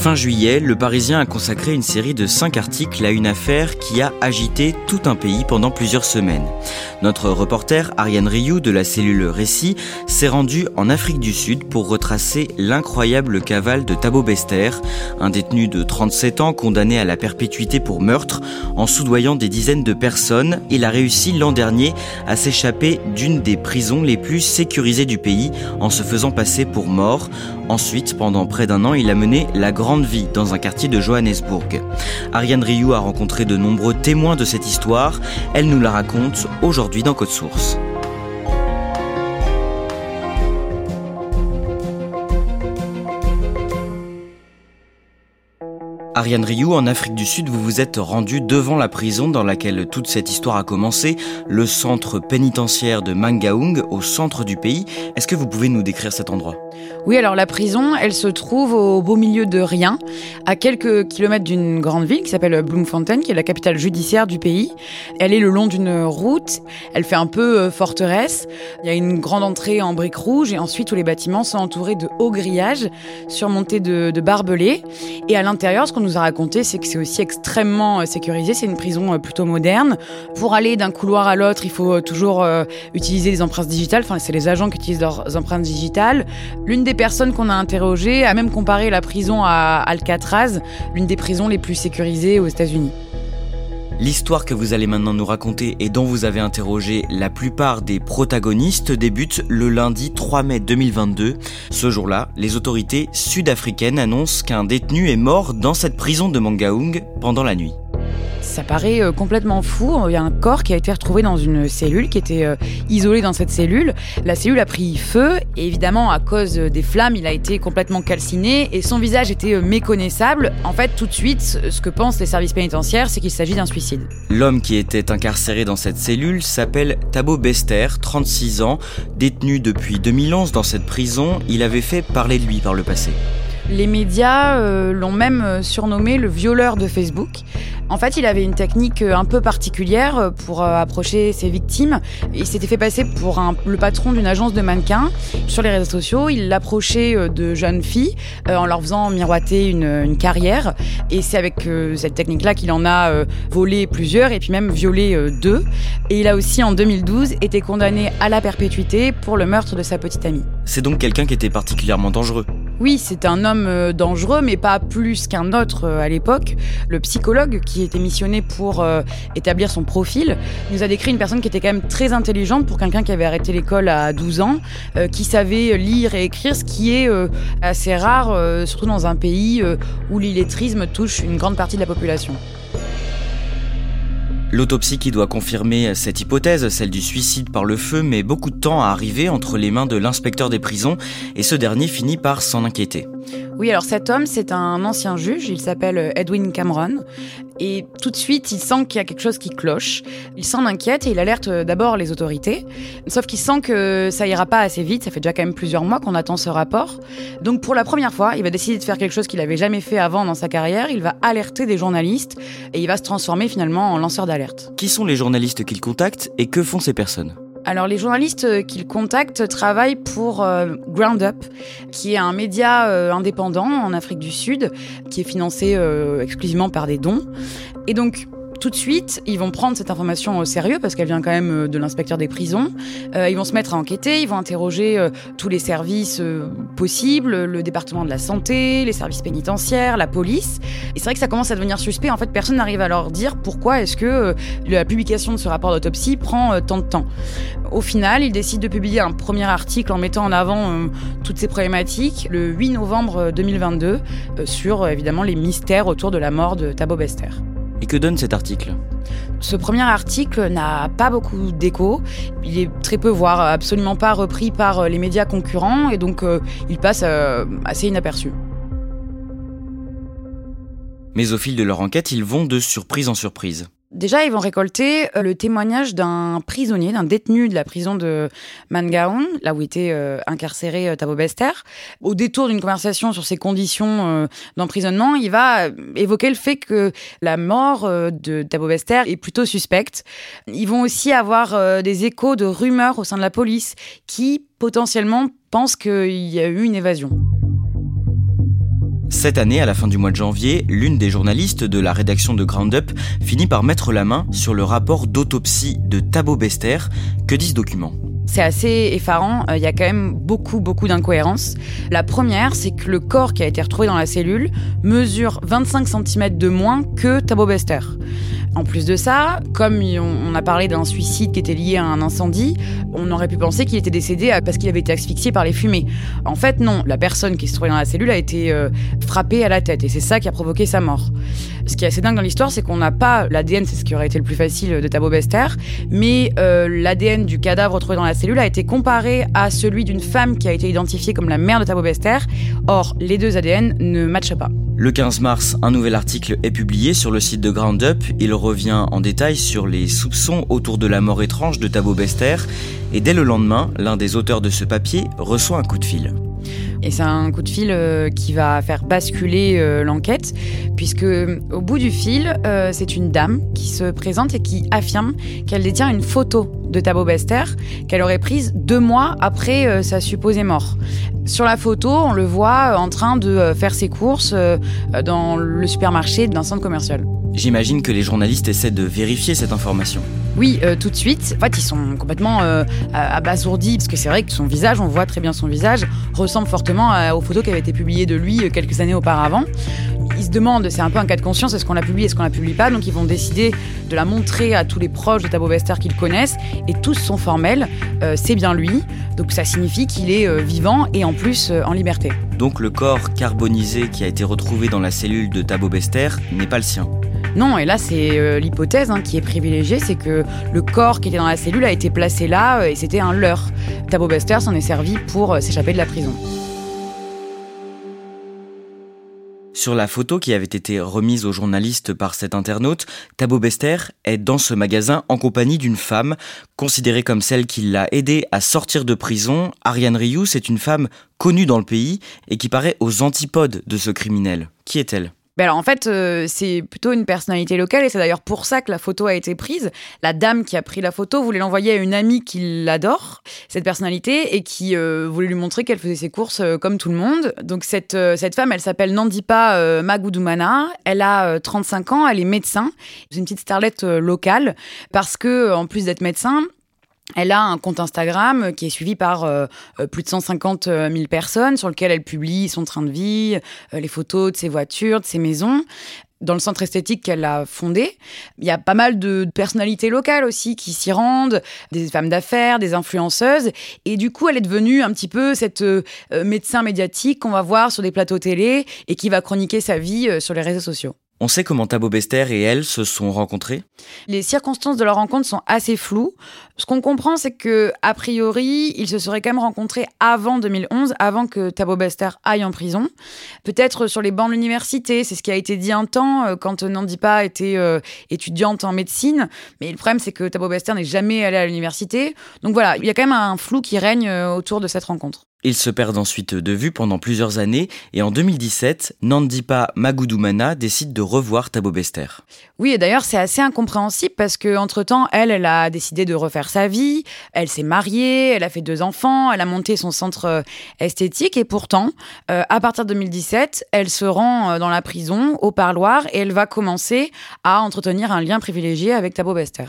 Fin juillet, le Parisien a consacré une série de 5 articles à une affaire qui a agité tout un pays pendant plusieurs semaines. Notre reporter Ariane Rioux de la cellule Récit s'est rendu en Afrique du Sud pour retracer l'incroyable cavale de Thabo Bester, un détenu de 37 ans condamné à la perpétuité pour meurtre en soudoyant des dizaines de personnes. Il a réussi l'an dernier à s'échapper d'une des prisons les plus sécurisées du pays en se faisant passer pour mort. Ensuite, pendant près d'un an, il a mené la grande dans un quartier de Johannesburg. Ariane Rioux a rencontré de nombreux témoins de cette histoire. Elle nous la raconte aujourd'hui dans Code Source. Ariane Rioux, en Afrique du Sud, vous vous êtes rendue devant la prison dans laquelle toute cette histoire a commencé, le centre pénitentiaire de Mangaung, au centre du pays. Est-ce que vous pouvez nous décrire cet endroit? Oui, alors la prison, elle se trouve au beau milieu de rien, à quelques kilomètres d'une grande ville qui s'appelle Bloemfontein, qui est la capitale judiciaire du pays. Elle est le long d'une route, elle fait un peu euh, forteresse. Il y a une grande entrée en briques rouges et ensuite tous les bâtiments sont entourés de hauts grillages surmontés de, barbelés. Et à l'intérieur, ce qu'on nous a raconté, c'est que c'est aussi extrêmement euh, sécurisé. C'est une prison euh, plutôt moderne. Pour aller d'un couloir à l'autre, il faut toujours utiliser les empreintes digitales. Enfin, c'est les agents qui utilisent leurs empreintes digitales. L'une des personnes qu'on a interrogées a même comparé la prison à Alcatraz, l'une des prisons les plus sécurisées aux États-Unis. L'histoire que vous allez maintenant nous raconter et dont vous avez interrogé la plupart des protagonistes débute le lundi 3 mai 2022. Ce jour-là, les autorités sud-africaines annoncent qu'un détenu est mort dans cette prison de Mangaung pendant la nuit. Ça paraît euh, complètement fou. Il y a un corps qui a été retrouvé dans une cellule, qui était euh, isolé dans cette cellule. La cellule a pris feu et évidemment, à cause des flammes, il a été complètement calciné et son visage était euh, méconnaissable. En fait, tout de suite, ce que pensent les services pénitentiaires, c'est qu'il s'agit d'un suicide. L'homme qui était incarcéré dans cette cellule s'appelle Thabo Bester, 36 ans, détenu depuis 2011 dans cette prison. Il avait fait parler de lui par le passé. Les médias euh, l'ont même surnommé le violeur de Facebook. En fait, il avait une technique euh, un peu particulière pour approcher ses victimes. Il s'était fait passer pour le patron d'une agence de mannequins. Sur les réseaux sociaux, il l'approchait de jeunes filles en leur faisant miroiter une, une carrière. Et c'est avec cette technique-là qu'il en a volé plusieurs et puis même violé deux. Et il a aussi, en 2012, été condamné à la perpétuité pour le meurtre de sa petite amie. C'est donc quelqu'un qui était particulièrement dangereux. Oui, c'est un homme euh, dangereux, mais pas plus qu'un autre euh, à l'époque. Le psychologue qui était missionné pour euh, établir son profil nous a décrit une personne qui était quand même très intelligente pour quelqu'un qui avait arrêté l'école à 12 ans, qui savait lire et écrire, ce qui est assez rare, surtout dans un pays où l'illettrisme touche une grande partie de la population. L'autopsie qui doit confirmer cette hypothèse, celle du suicide par le feu, met beaucoup de temps à arriver entre les mains de l'inspecteur des prisons et ce dernier finit par s'en inquiéter. Oui, alors cet homme, c'est un ancien juge, il s'appelle Edwin Cameron. Et tout de suite, il sent qu'il y a quelque chose qui cloche. Il s'en inquiète et il alerte d'abord les autorités. Sauf qu'il sent que ça ira pas assez vite. Ça fait déjà quand même plusieurs mois qu'on attend ce rapport. Donc pour la première fois, il va décider de faire quelque chose qu'il avait jamais fait avant dans sa carrière. Il va alerter des journalistes et il va se transformer finalement en lanceur d'alerte. Qui sont les journalistes qu'il contacte et que font ces personnes? Alors les journalistes qu'il contacte travaillent pour euh, Ground Up, qui est un média euh, indépendant en Afrique du Sud, qui est financé euh, exclusivement par des dons. Et donc tout de suite, ils vont prendre cette information au sérieux parce qu'elle vient quand même euh, de l'inspecteur des prisons. Euh, ils vont se mettre à enquêter, ils vont interroger euh, tous les services possibles, le département de la santé, les services pénitentiaires, la police. Et c'est vrai que ça commence à devenir suspect. En fait, personne n'arrive à leur dire pourquoi est-ce que la publication de ce rapport d'autopsie prend tant de temps. Au final, ils décident de publier un premier article en mettant en avant toutes ces problématiques le 8 novembre 2022 sur évidemment les mystères autour de la mort de Thabo Bester. Et que donne cet article? Ce premier article n'a pas beaucoup d'écho. Il est très peu, voire absolument pas repris par les médias concurrents, et donc euh, il passe euh, assez inaperçu. Mais au fil de leur enquête, ils vont de surprise en surprise. Déjà, ils vont récolter euh, le témoignage d'un prisonnier, d'un détenu de la prison de Mangaon, là où était euh, incarcéré euh, Bester. Au détour d'une conversation sur ses conditions d'emprisonnement, il va évoquer le fait que la mort de Thabo Bester est plutôt suspecte. Ils vont aussi avoir des échos de rumeurs au sein de la police qui potentiellement pensent qu'il y a eu une évasion. Cette année, à la fin du mois de janvier, l'une des journalistes de la rédaction de Ground Up finit par mettre la main sur le rapport d'autopsie de Thabo Bester. Que dit ce document c'est assez effarant, euh, il y a quand même beaucoup beaucoup d'incohérences. La première, c'est que le corps qui a été retrouvé dans la cellule mesure 25 cm de moins que Thabo Bester. En plus de ça, comme on a parlé d'un suicide qui était lié à un incendie, on aurait pu penser qu'il était décédé parce qu'il avait été asphyxié par les fumées. En fait, non, la personne qui se trouvait dans la cellule a été euh, frappée à la tête et c'est ça qui a provoqué sa mort. Ce qui est assez dingue dans l'histoire, c'est qu'on n'a pas l'ADN, c'est ce qui aurait été le plus facile de Thabo Bester, mais euh, l'ADN du cadavre retrouvé dans la cellule a été comparé à celui d'une femme qui a été identifiée comme la mère de Thabo Bester. Or, les deux ADN ne matchent pas. Le 15 mars, un nouvel article est publié sur le site de Ground Up. Il revient en détail sur les soupçons autour de la mort étrange de Thabo Bester. Et dès le lendemain, l'un des auteurs de ce papier reçoit un coup de fil. Et c'est un coup de fil euh, qui va faire basculer euh, l'enquête, puisque au bout du fil, euh, c'est une dame qui se présente et qui affirme qu'elle détient une photo de Thabo Bester qu'elle aurait prise deux mois après sa supposée mort. Sur la photo, on le voit en train de faire ses courses dans le supermarché d'un centre commercial. J'imagine que les journalistes essaient de vérifier cette information. Oui, euh, tout de suite. En fait, ils sont complètement euh, abasourdis parce que c'est vrai que son visage, on voit très bien son visage, ressemble fortement aux photos qui avaient été publiées de lui euh, quelques années auparavant. Ils se demandent, c'est un peu un cas de conscience, est-ce qu'on la publie, est-ce qu'on la publie pas? Donc ils vont décider de la montrer à tous les proches de Thabo Bester qu'ils connaissent et tous sont formels, c'est bien lui. Donc ça signifie qu'il est vivant et en plus en liberté. Donc le corps carbonisé qui a été retrouvé dans la cellule de Thabo Bester n'est pas le sien. Non, et là c'est euh, l'hypothèse hein, qui est privilégiée, c'est que le corps qui était dans la cellule a été placé là euh, et c'était un leurre. Thabo Bester s'en est servi pour euh, s'échapper de la prison. Sur la photo qui avait été remise aux journalistes par cet internaute, Thabo Bester est dans ce magasin en compagnie d'une femme, considérée comme celle qui l'a aidé à sortir de prison. Ariane Rioux, c'est une femme connue dans le pays et qui paraît aux antipodes de ce criminel. Qui est-elle? Ben alors en fait, euh, c'est plutôt une personnalité locale et c'est d'ailleurs pour ça que la photo a été prise. La dame qui a pris la photo voulait l'envoyer à une amie qui l'adore, cette personnalité, et qui euh, voulait lui montrer qu'elle faisait ses courses euh, comme tout le monde. Donc cette, cette femme, elle s'appelle Nandipa Magudumana, elle a 35 ans, elle est médecin, c'est une petite starlette locale, parce que en plus d'être médecin, elle a un compte Instagram qui est suivi par euh, euh, plus de 150 000 personnes, sur lequel elle publie son train de vie, euh, les photos de ses voitures, de ses maisons. Dans le centre esthétique qu'elle a fondé, il y a pas mal de personnalités locales aussi qui s'y rendent, des femmes d'affaires, des influenceuses. Et du coup, elle est devenue un petit peu cette médecin médiatique qu'on va voir sur des plateaux télé et qui va chroniquer sa vie sur les réseaux sociaux. On sait comment Thabo Bester et elle se sont rencontrés Les circonstances de leur rencontre sont assez floues. Ce qu'on comprend, c'est que a priori, ils se seraient quand même rencontrés avant 2011, avant que Thabo Bester aille en prison. Peut-être sur les bancs de l'université, c'est ce qui a été dit un temps euh, quand Nandipa était euh, étudiante en médecine. Mais le problème, c'est que Thabo Bester n'est jamais allé à l'université. Donc voilà, il y a quand même un flou qui règne euh, autour de cette rencontre. Ils se perdent ensuite de vue pendant plusieurs années et en 2017, Nandipa Magudumana décide de revoir Thabo Bester. Oui, et d'ailleurs, c'est assez incompréhensible parce que entre-temps, elle, elle a décidé de refaire sa vie, elle s'est mariée, elle a fait deux enfants, elle a monté son centre euh, esthétique et pourtant, euh, à partir de 2017, elle se rend euh, dans la prison, au parloir, et elle va commencer à entretenir un lien privilégié avec Thabo Bester.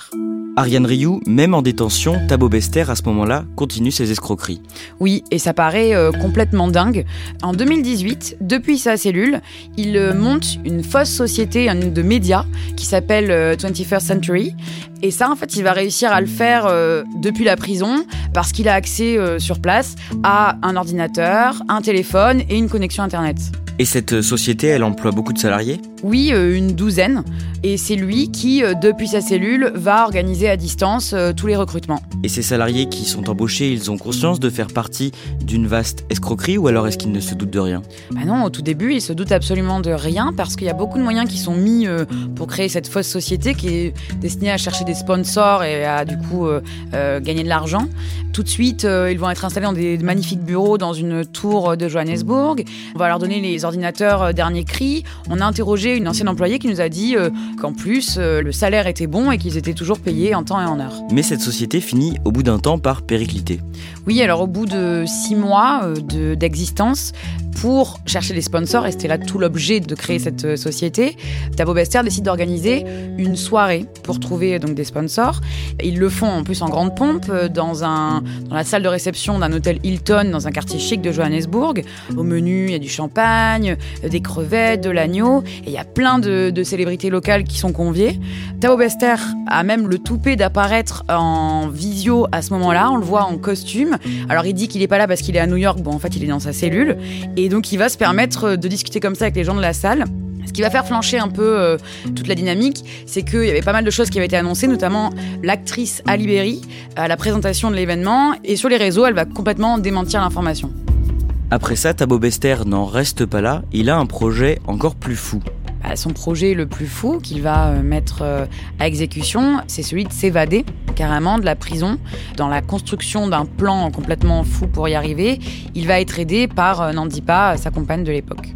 Ariane Rioux, même en détention, Thabo Bester, à ce moment-là, continue ses escroqueries. Oui, et ça paraît euh, complètement dingue. En 2018, depuis sa cellule, il euh, monte une fausse société de médias qui s'appelle 21st euh, Century. Et ça, en fait, il va réussir à le faire depuis la prison parce qu'il a accès sur place à un ordinateur, un téléphone et une connexion Internet. Et cette société, elle emploie beaucoup de salariés? Oui, euh, une douzaine. Et c'est lui qui, euh, depuis sa cellule, va organiser à distance euh, tous les recrutements. Et ces salariés qui sont embauchés, ils ont conscience de faire partie d'une vaste escroquerie ou alors est-ce qu'ils ne se doutent de rien? Bah non, au tout début, ils se doutent absolument de rien parce qu'il y a beaucoup de moyens qui sont mis pour créer cette fausse société qui est destinée à chercher des sponsors et à du coup gagner de l'argent. Tout de suite, ils vont être installés dans des magnifiques bureaux dans une tour de Johannesburg. On va leur donner les ordinateur euh, dernier cri, on a interrogé une ancienne employée qui nous a dit euh, qu'en plus euh, le salaire était bon et qu'ils étaient toujours payés en temps et en heure. Mais cette société finit au bout d'un temps par péricliter. Oui, alors au bout de six mois d'existence, pour chercher des sponsors, et c'était là tout l'objet de créer cette euh, société, Tabo Bester décide d'organiser une soirée pour trouver donc des sponsors. Ils le font en plus en grande pompe euh, dans, un, dans la salle de réception d'un hôtel Hilton dans un quartier chic de Johannesburg. Au menu, il y a du champagne, euh, des crevettes, de l'agneau, et il y a plein de, célébrités locales qui sont conviées. Tabo Bester a même le toupet d'apparaître en visio à ce moment-là, on le voit en costume. Alors il dit qu'il n'est pas là parce qu'il est à New York, bon en fait il est dans sa cellule. Et donc il va se permettre de discuter comme ça avec les gens de la salle. Ce qui va faire flancher un peu euh, toute la dynamique, c'est qu'il y avait pas mal de choses qui avaient été annoncées, notamment l'actrice Ali Berry à la présentation de l'événement. Et sur les réseaux, elle va complètement démentir l'information. Après ça, Thabo Bester n'en reste pas là, il a un projet encore plus fou. Bah, son projet le plus fou qu'il va euh, mettre euh, à exécution, c'est celui de s'évader carrément de la prison. Dans la construction d'un plan complètement fou pour y arriver, il va être aidé par euh, Nandipa, sa compagne de l'époque.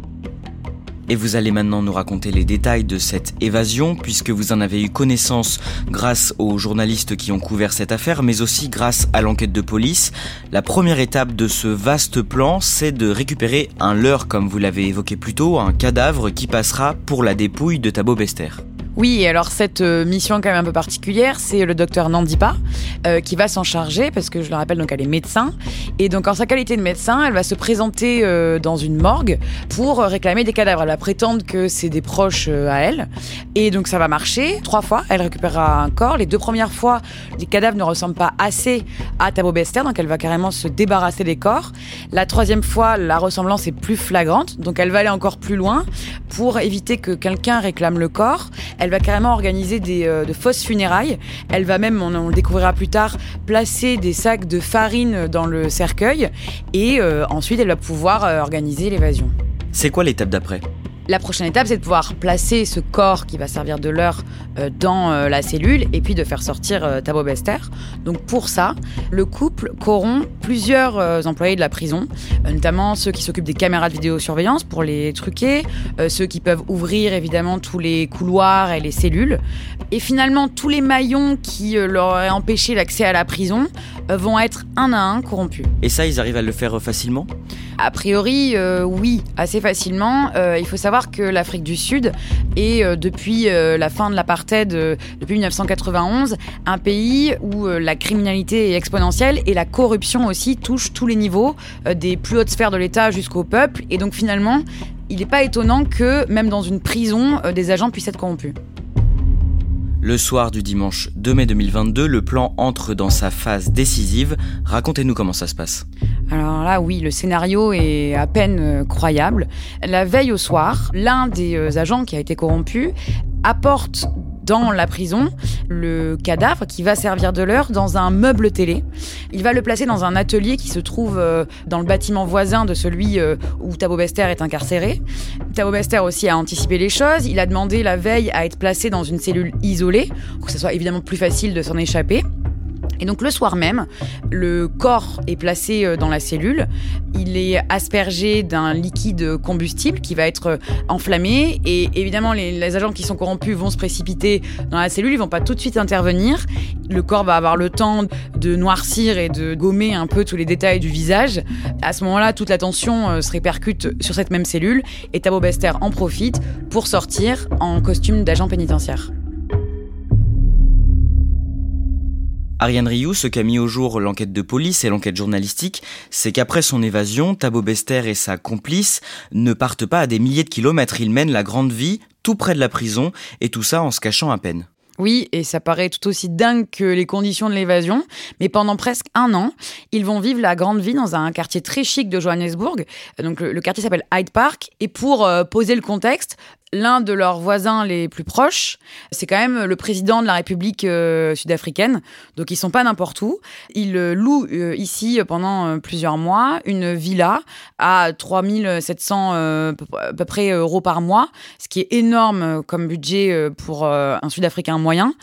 Et vous allez maintenant nous raconter les détails de cette évasion, puisque vous en avez eu connaissance grâce aux journalistes qui ont couvert cette affaire, mais aussi grâce à l'enquête de police. La première étape de ce vaste plan, c'est de récupérer un leurre, comme vous l'avez évoqué plus tôt, un cadavre qui passera pour la dépouille de Thabo Bester. Oui, alors cette euh, mission quand même un peu particulière, c'est le docteur Nandipa euh, qui va s'en charger parce que je le rappelle donc elle est médecin et donc en sa qualité de médecin, elle va se présenter euh, dans une morgue pour réclamer des cadavres. Elle va prétendre que c'est des proches à elle et donc ça va marcher. Trois fois, elle récupérera un corps. Les deux premières fois, les cadavres ne ressemblent pas assez à Thabo Bester, donc elle va carrément se débarrasser des corps. La troisième fois, la ressemblance est plus flagrante, donc elle va aller encore plus loin pour éviter que quelqu'un réclame le corps. Va carrément organiser des, euh, de fausses funérailles. Elle va même, on, le découvrira plus tard, placer des sacs de farine dans le cercueil. Et euh, ensuite, elle va pouvoir euh, organiser l'évasion. C'est quoi l'étape d'après? La prochaine étape, c'est de pouvoir placer ce corps qui va servir de leurre dans la cellule et puis de faire sortir Thabo Bester. Donc pour ça, le couple corrompt plusieurs employés de la prison, notamment ceux qui s'occupent des caméras de vidéosurveillance pour les truquer, ceux qui peuvent ouvrir évidemment tous les couloirs et les cellules. Et finalement, tous les maillons qui leur auraient empêché l'accès à la prison vont être un à un corrompus. Et ça, ils arrivent à le faire facilement? A priori, euh, oui, assez facilement. Euh, il faut savoir que l'Afrique du Sud est, euh, depuis la fin de l'apartheid, depuis 1991, un pays où la criminalité est exponentielle et la corruption aussi touche tous les niveaux, des plus hautes sphères de l'État jusqu'au peuple. Et donc finalement, il n'est pas étonnant que même dans une prison, des agents puissent être corrompus. Le soir du dimanche 2 mai 2022, le plan entre dans sa phase décisive. Racontez-nous comment ça se passe. Alors là, oui, le scénario est à peine euh, croyable. La veille au soir, l'un des euh, agents qui a été corrompu apporte dans la prison le cadavre qui va servir de l'heure dans un meuble télé. Il va le placer dans un atelier qui se trouve euh, dans le bâtiment voisin de celui euh, où Thabo Bester est incarcéré. Thabo Bester aussi a anticipé les choses. Il a demandé la veille à être placé dans une cellule isolée pour que ce soit évidemment plus facile de s'en échapper. Et donc le soir même, le corps est placé euh, dans la cellule, il est aspergé d'un liquide combustible qui va être euh, enflammé et évidemment les, agents qui sont corrompus vont se précipiter dans la cellule, ils vont pas tout de suite intervenir. Le corps va avoir le temps de noircir et de gommer un peu tous les détails du visage. À ce moment-là, toute l'attention euh, se répercute sur cette même cellule et Thabo Bester en profite pour sortir en costume d'agent pénitentiaire. Ariane Rioux, ce qu'a mis au jour l'enquête de police et l'enquête journalistique, c'est qu'après son évasion, Thabo Bester et sa complice ne partent pas à des milliers de kilomètres, ils mènent la grande vie tout près de la prison, et tout ça en se cachant à peine. Oui, et ça paraît tout aussi dingue que les conditions de l'évasion, mais pendant presque un an, ils vont vivre la grande vie dans un quartier très chic de Johannesburg. Donc le, quartier s'appelle Hyde Park, et pour euh, poser le contexte, l'un de leurs voisins les plus proches, c'est quand même le président de la République euh, sud-africaine. Donc ils sont pas n'importe où. Ils euh, louent euh, ici pendant plusieurs mois une villa à 3700 à peu près euros par mois, ce qui est énorme comme budget pour un Sud-Africain moyen.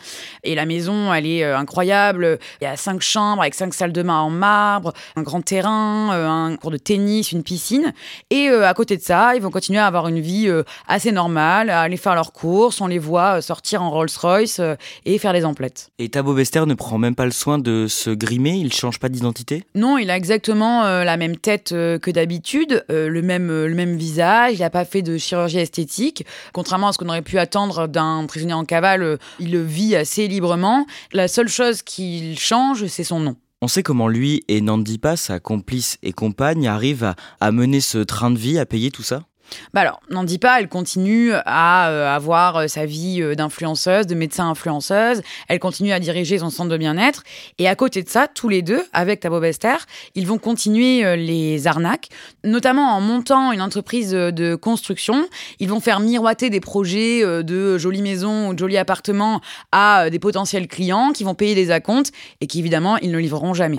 Et la maison, elle est incroyable. Il y a cinq chambres avec cinq salles de bain en marbre, un grand terrain, un cours de tennis, une piscine. Et à côté de ça, ils vont continuer à avoir une vie assez normale à aller faire leurs courses, on les voit euh, sortir en Rolls-Royce euh, et faire des emplettes. Et Thabo Bester ne prend même pas le soin de se grimer, il change pas d'identité? Non, il a exactement euh, la même tête que d'habitude, le, même, le même visage, il n'a pas fait de chirurgie esthétique. Contrairement à ce qu'on aurait pu attendre d'un prisonnier en cavale, il le vit assez librement. La seule chose qu'il change, c'est son nom. On sait comment lui et Nandipa, sa complice et compagne, arrivent à mener ce train de vie, à payer tout ça? Bah alors, n'en dis pas, elle continue à euh, avoir euh, sa vie euh, d'influenceuse, de médecin influenceuse, elle continue à diriger son centre de bien-être, et à côté de ça, tous les deux, avec Tabo Bester, ils vont continuer les arnaques, notamment en montant une entreprise de construction, ils vont faire miroiter des projets de jolies maisons ou de jolis appartements à des potentiels clients qui vont payer des acomptes et qui évidemment, ils ne livreront jamais.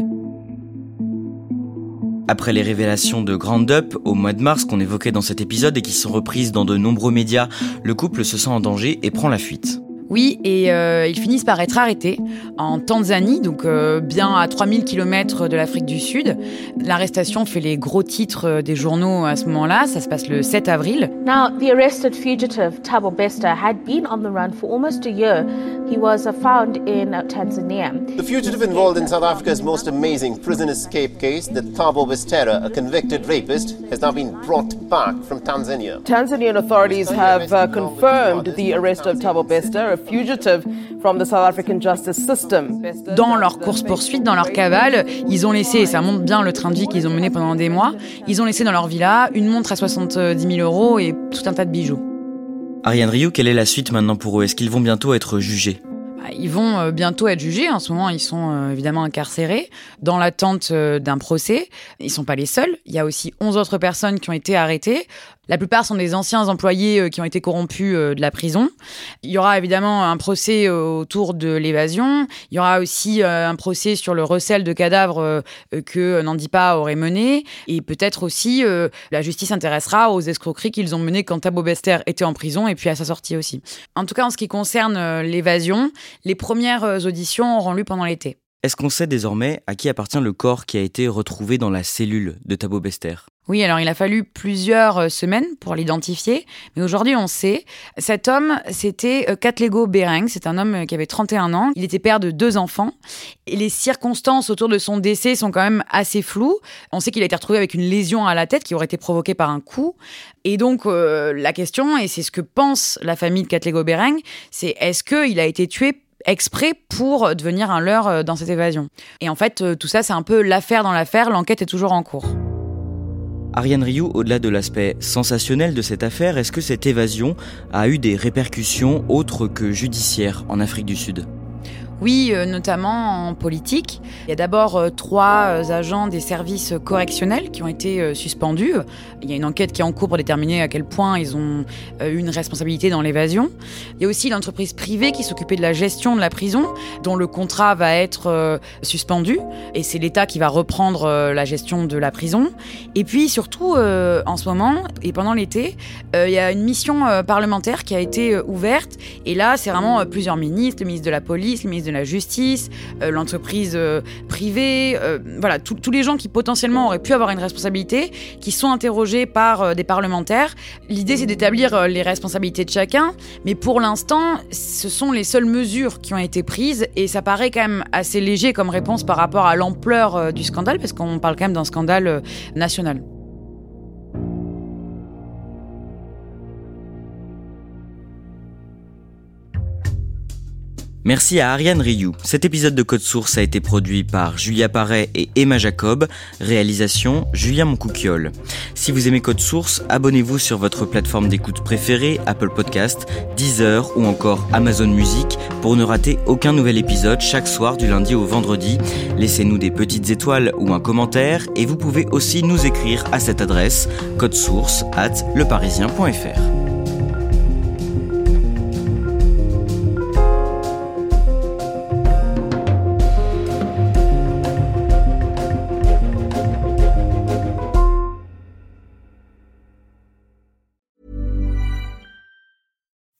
Après les révélations de Grand Up au mois de mars qu'on évoquait dans cet épisode et qui sont reprises dans de nombreux médias, le couple se sent en danger et prend la fuite. Oui, et euh, ils finissent par être arrêtés en Tanzanie, donc euh, bien à 3000 km de l'Afrique du Sud. L'arrestation fait les gros titres euh, des journaux à ce moment-là, ça se passe le 7 avril. Now, the arrested fugitive Thabo Bester had been on the run for almost a year. He was found in Tanzania. The fugitive involved in South Africa's most amazing prison escape case, the Thabo Bester, a convicted rapist, has now been brought back from Tanzania. Tanzanian authorities have uh, confirmed the arrest of Thabo Bester, dans leur course-poursuite, dans leur cavale, ils ont laissé, et ça montre bien le train de vie qu'ils ont mené pendant des mois, ils ont laissé dans leur villa une montre à 70 000 euros et tout un tas de bijoux. Ariane Rioux, quelle est la suite maintenant pour eux? Est-ce qu'ils vont bientôt être jugés? Bah, ils vont euh, bientôt être jugés. En ce moment, ils sont euh, évidemment incarcérés dans l'attente euh, d'un procès. Ils sont pas les seuls. Il y a aussi 11 autres personnes qui ont été arrêtées. La plupart sont des anciens employés qui ont été corrompus de la prison. Il y aura évidemment un procès autour de l'évasion. Il y aura aussi un procès sur le recel de cadavres que Nandipa aurait mené. Et peut-être aussi la justice s'intéressera aux escroqueries qu'ils ont menées quand Thabo Bester était en prison et puis à sa sortie aussi. En tout cas, en ce qui concerne l'évasion, les premières euh, auditions auront lieu pendant l'été. Est-ce qu'on sait désormais à qui appartient le corps qui a été retrouvé dans la cellule de Thabo Bester? Oui, alors il a fallu plusieurs euh, semaines pour l'identifier, mais aujourd'hui on sait. Cet homme, c'était euh, Katlego Bereng, c'est un homme qui avait 31 ans, il était père de deux enfants, et les circonstances autour de son décès sont quand même assez floues. On sait qu'il a été retrouvé avec une lésion à la tête qui aurait été provoquée par un coup, et donc la question, et c'est ce que pense la famille de Katlego Bereng, c'est est-ce qu'il a été tué exprès pour devenir un leurre euh, dans cette évasion. Et en fait, euh, tout ça, c'est un peu l'affaire dans l'affaire, l'enquête est toujours en cours. Ariane Rioux, au-delà de l'aspect sensationnel de cette affaire, est-ce que cette évasion a eu des répercussions autres que judiciaires en Afrique du Sud? Oui, euh, notamment en politique. Il y a d'abord euh, trois euh, agents des services correctionnels qui ont été suspendus. Il y a une enquête qui est en cours pour déterminer à quel point ils ont eu une responsabilité dans l'évasion. Il y a aussi l'entreprise privée qui s'occupait de la gestion de la prison, dont le contrat va être suspendu. Et c'est l'État qui va reprendre la gestion de la prison. Et puis surtout, en ce moment, et pendant l'été, il y a une mission parlementaire qui a été ouverte. Et là, c'est vraiment plusieurs ministres, le ministre de la Police, le ministre de la Justice, euh, l'entreprise euh, privée, euh, voilà, tous les gens qui potentiellement auraient pu avoir une responsabilité, qui sont interrogés par des parlementaires. L'idée, c'est d'établir les responsabilités de chacun, mais pour l'instant, ce sont les seules mesures qui ont été prises et ça paraît quand même assez léger comme réponse par rapport à l'ampleur du scandale, parce qu'on parle quand même d'un scandale national. Merci à Ariane Rioux. Cet épisode de Code Source a été produit par Julia Paré et Emma Jacob. Réalisation Julien Moncouquiole. Si vous aimez Code Source, abonnez-vous sur votre plateforme d'écoute préférée, Apple Podcast, Deezer ou encore Amazon Music pour ne rater aucun nouvel épisode chaque soir du lundi au vendredi. Laissez-nous des petites étoiles ou un commentaire et vous pouvez aussi nous écrire à cette adresse source at leparisien.fr.